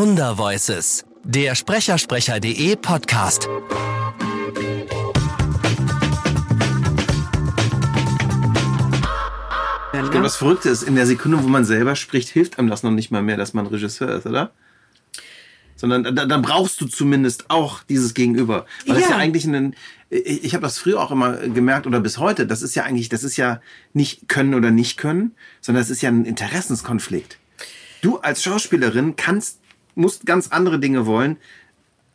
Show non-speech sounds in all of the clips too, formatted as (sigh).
Wundervoices, der Sprechersprecher.de Podcast. Ich glaube, das Verrückte ist, in der Sekunde, wo man selber spricht, hilft einem das noch nicht mal mehr, dass man Regisseur ist, oder? Sondern da, da brauchst du zumindest auch dieses Gegenüber. Weil ja. das ja eigentlich ein, ich, ich habe das früher auch immer gemerkt oder bis heute, das ist ja eigentlich, das ist ja nicht können oder nicht können, sondern das ist ja ein Interessenskonflikt. Du als Schauspielerin kannst, musst ganz andere Dinge wollen,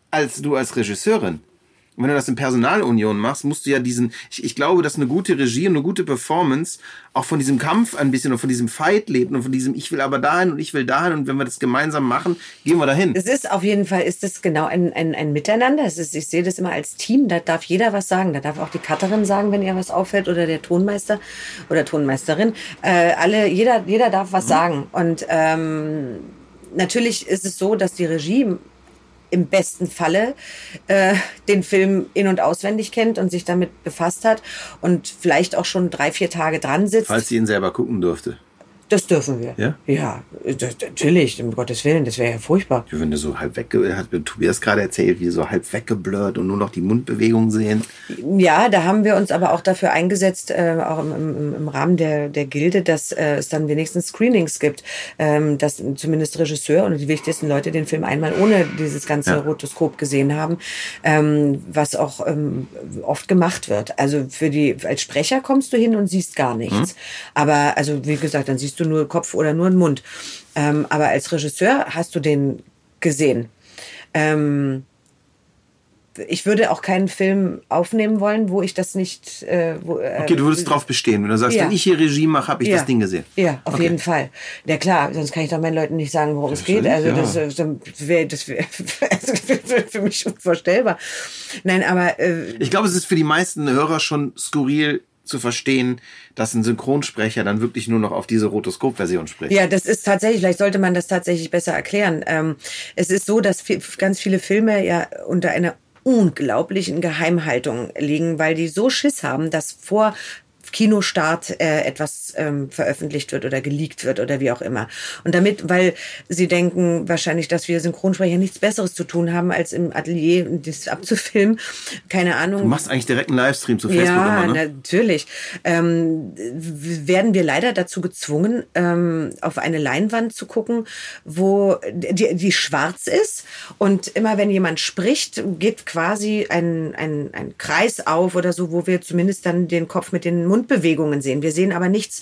als du als Regisseurin. Und wenn du das in Personalunion machst, musst du ja diesen, ich, ich glaube, dass eine gute Regie und eine gute Performance auch von diesem Kampf ein bisschen und von diesem Fight lebt und von diesem, ich will aber dahin und ich will dahin und wenn wir das gemeinsam machen, gehen wir dahin. Es ist auf jeden Fall, ist es genau ein, ein, ein Miteinander. Es ist, ich sehe das immer als Team, da darf jeder was sagen. Da darf auch die Cutterin sagen, wenn ihr was auffällt oder der Tonmeister oder Tonmeisterin. Äh, alle, jeder, jeder darf was mhm. sagen. Und ähm, natürlich ist es so, dass die Regie im besten Falle äh, den Film in- und auswendig kennt und sich damit befasst hat und vielleicht auch schon drei, vier Tage dran sitzt. Falls sie ihn selber gucken durfte. Das dürfen wir. Ja? Ja, das, natürlich, um Gottes Willen, das wäre ja furchtbar. Wenn du so halb wegge... Hat Tobias gerade erzählt, wie so halb weggeblurrt und nur noch die Mundbewegungen sehen. Ja, da haben wir uns aber auch dafür eingesetzt, äh, auch im, im, im, Rahmen der, der Gilde, dass äh, es dann wenigstens Screenings gibt, ähm, dass zumindest Regisseur und die wichtigsten Leute den Film einmal ohne dieses ganze ja. Rotoskop gesehen haben, ähm, was auch ähm, oft gemacht wird. Also für die, als Sprecher kommst du hin und siehst gar nichts. Mhm. Aber also wie gesagt, dann siehst du du nur Kopf oder nur einen Mund. Ähm, aber als Regisseur hast du den gesehen. Ähm, ich würde auch keinen Film aufnehmen wollen, wo ich das nicht. Äh, wo, äh, okay, du würdest drauf bestehen. Wenn du sagst, ja. wenn ich hier Regie mache, habe ich ja. das Ding gesehen. Ja, auf okay. jeden Fall. Ja klar, sonst kann ich doch meinen Leuten nicht sagen, worum es geht. Also ja. das, das wäre das wär, (laughs) wär für mich unvorstellbar. Nein, aber. Äh, ich glaube, es ist für die meisten Hörer schon skurril zu verstehen, dass ein Synchronsprecher dann wirklich nur noch auf diese Rotoskop-Version spricht. Ja, das ist tatsächlich, vielleicht sollte man das tatsächlich besser erklären. Ähm, es ist so, dass viel, ganz viele Filme ja unter einer unglaublichen Geheimhaltung liegen, weil die so Schiss haben, dass vor Kinostart äh, etwas ähm, veröffentlicht wird oder geleakt wird oder wie auch immer. Und damit, weil sie denken wahrscheinlich, dass wir Synchronsprecher nichts Besseres zu tun haben, als im Atelier das abzufilmen. Keine Ahnung. Du machst eigentlich direkt einen Livestream zu Facebook ja, immer, ne? natürlich. Ähm, werden wir leider dazu gezwungen, ähm, auf eine Leinwand zu gucken, wo die, die schwarz ist und immer wenn jemand spricht, geht quasi ein, ein, ein Kreis auf oder so, wo wir zumindest dann den Kopf mit den Mund Mundbewegungen sehen. Wir sehen aber nichts,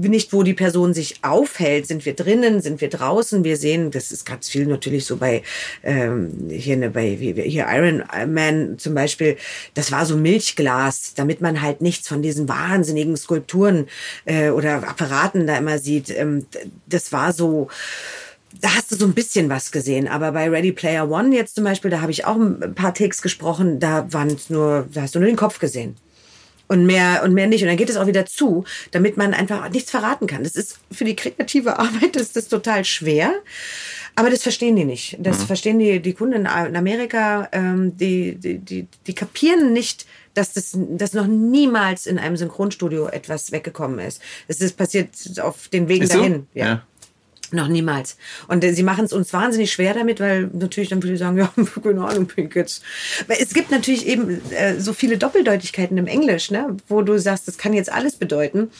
nicht wo die Person sich aufhält. Sind wir drinnen, sind wir draußen? Wir sehen, das ist ganz viel natürlich so bei ähm, hier ne, bei hier Iron Man zum Beispiel. Das war so Milchglas, damit man halt nichts von diesen wahnsinnigen Skulpturen äh, oder Apparaten da immer sieht. Ähm, das war so da hast du so ein bisschen was gesehen. Aber bei Ready Player One jetzt zum Beispiel, da habe ich auch ein paar Takes gesprochen, da waren nur, da hast du nur den Kopf gesehen und mehr und mehr nicht. Und dann geht es auch wieder zu, damit man einfach nichts verraten kann. Das ist für die kreative (laughs) Arbeit ist das total schwer. Aber das verstehen die nicht. Das mhm. verstehen die, die Kunden in Amerika, ähm, die, die, die, die kapieren nicht, dass das dass noch niemals in einem Synchronstudio etwas weggekommen ist. Es ist passiert auf den Wegen ist dahin. So? Ja. ja. Noch niemals. Und äh, sie machen es uns wahnsinnig schwer damit, weil natürlich dann viele sagen, (laughs) ja, keine Ahnung, Pink jetzt. Weil es gibt natürlich eben äh, so viele Doppeldeutigkeiten im Englisch, ne? wo du sagst, das kann jetzt alles bedeuten.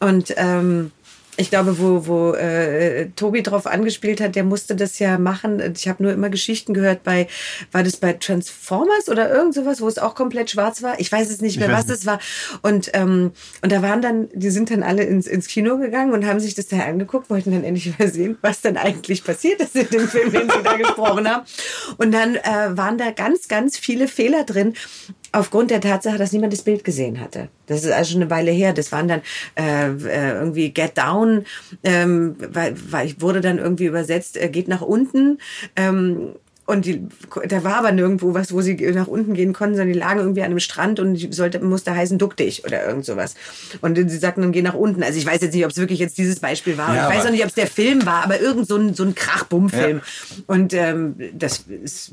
Und ähm, ich glaube, wo, wo äh, Tobi drauf angespielt hat, der musste das ja machen. Ich habe nur immer Geschichten gehört bei, war das bei Transformers oder irgend sowas, wo es auch komplett schwarz war? Ich weiß es nicht mehr, was es war. Und, ähm, und da waren dann, die sind dann alle ins, ins Kino gegangen und haben sich das da angeguckt, wollten dann endlich mal sehen, was dann eigentlich passiert ist in dem Film, den sie da gesprochen haben. Und dann äh, waren da ganz, ganz viele Fehler drin aufgrund der Tatsache, dass niemand das Bild gesehen hatte. Das ist also schon eine Weile her. Das waren dann äh, äh, irgendwie Get Down, ähm, weil, weil ich wurde dann irgendwie übersetzt, äh, geht nach unten. Ähm, Und die, da war aber nirgendwo was, wo sie nach unten gehen konnten, sondern die lagen irgendwie an einem Strand und die sollte, musste heißen, duck dich oder irgend sowas. Und sie sagten dann, geh nach unten. Also ich weiß jetzt nicht, ob es wirklich jetzt dieses Beispiel war. Ja, ich weiß auch nicht, ob es der Film war, aber irgend so ein, so ein Krachbumm-Film. Ja. Und ähm, das ist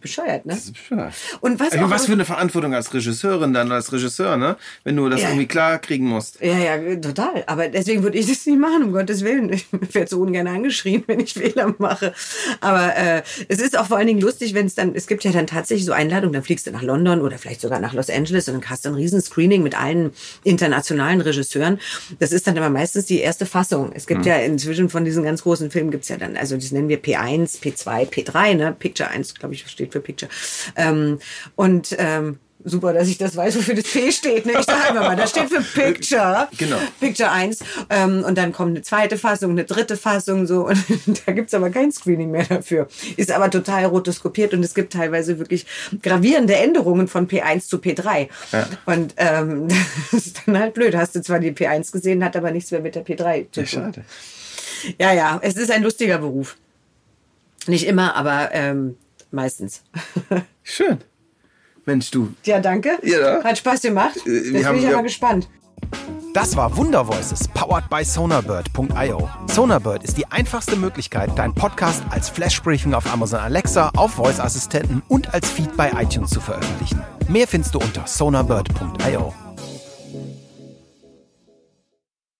bescheuert, ne? Das ist bescheuert. Und was, also, was für eine Verantwortung als Regisseurin dann, als Regisseur, ne? Wenn du das ja. irgendwie klar kriegen musst. Ja, ja, total. Aber deswegen würde ich das nicht machen, um Gottes Willen. Ich werde so ungern angeschrien, wenn ich Fehler mache. Aber äh, es ist auch vor allen Dingen lustig, wenn es dann, es gibt ja dann tatsächlich so Einladungen, dann fliegst du nach London oder vielleicht sogar nach Los Angeles und dann hast du ein riesen Screening mit allen internationalen Regisseuren. Das ist dann aber meistens die erste Fassung. Es gibt mhm. ja inzwischen von diesen ganz großen Filmen gibt's ja dann, also das nennen wir P1, P2, P3, ne? Picture 1, glaube ich, steht für Picture. Ähm, und ähm, Super, dass ich das weiß, wofür das P steht. Ne? Ich sage einfach mal, das steht für Picture. Genau. Picture 1. Ähm, und dann kommt eine zweite Fassung, eine dritte Fassung so. (laughs) Und da gibt's aber kein Screening mehr dafür. Ist aber total rotoskopiert und es gibt teilweise wirklich gravierende Änderungen von P1 zu P3. Ja. Und ähm, (laughs) das ist dann halt blöd. Hast du zwar die P1 gesehen, hat aber nichts mehr mit der P3 zu tun. Ja, schade. Ja, ja, es ist ein lustiger Beruf. Nicht immer, aber ähm, meistens. (laughs) Schön. Mensch, du. Ja, danke. Ja. Hat Spaß gemacht. Äh, Jetzt bin ich aber gespannt. Das war Wundervoices, powered by Sonarbird.io. Sonarbird ist die einfachste Möglichkeit, deinen Podcast als Flashbriefing auf Amazon Alexa, auf Voice-Assistenten und als Feed bei iTunes zu veröffentlichen. Mehr findest du unter sonarbird.io.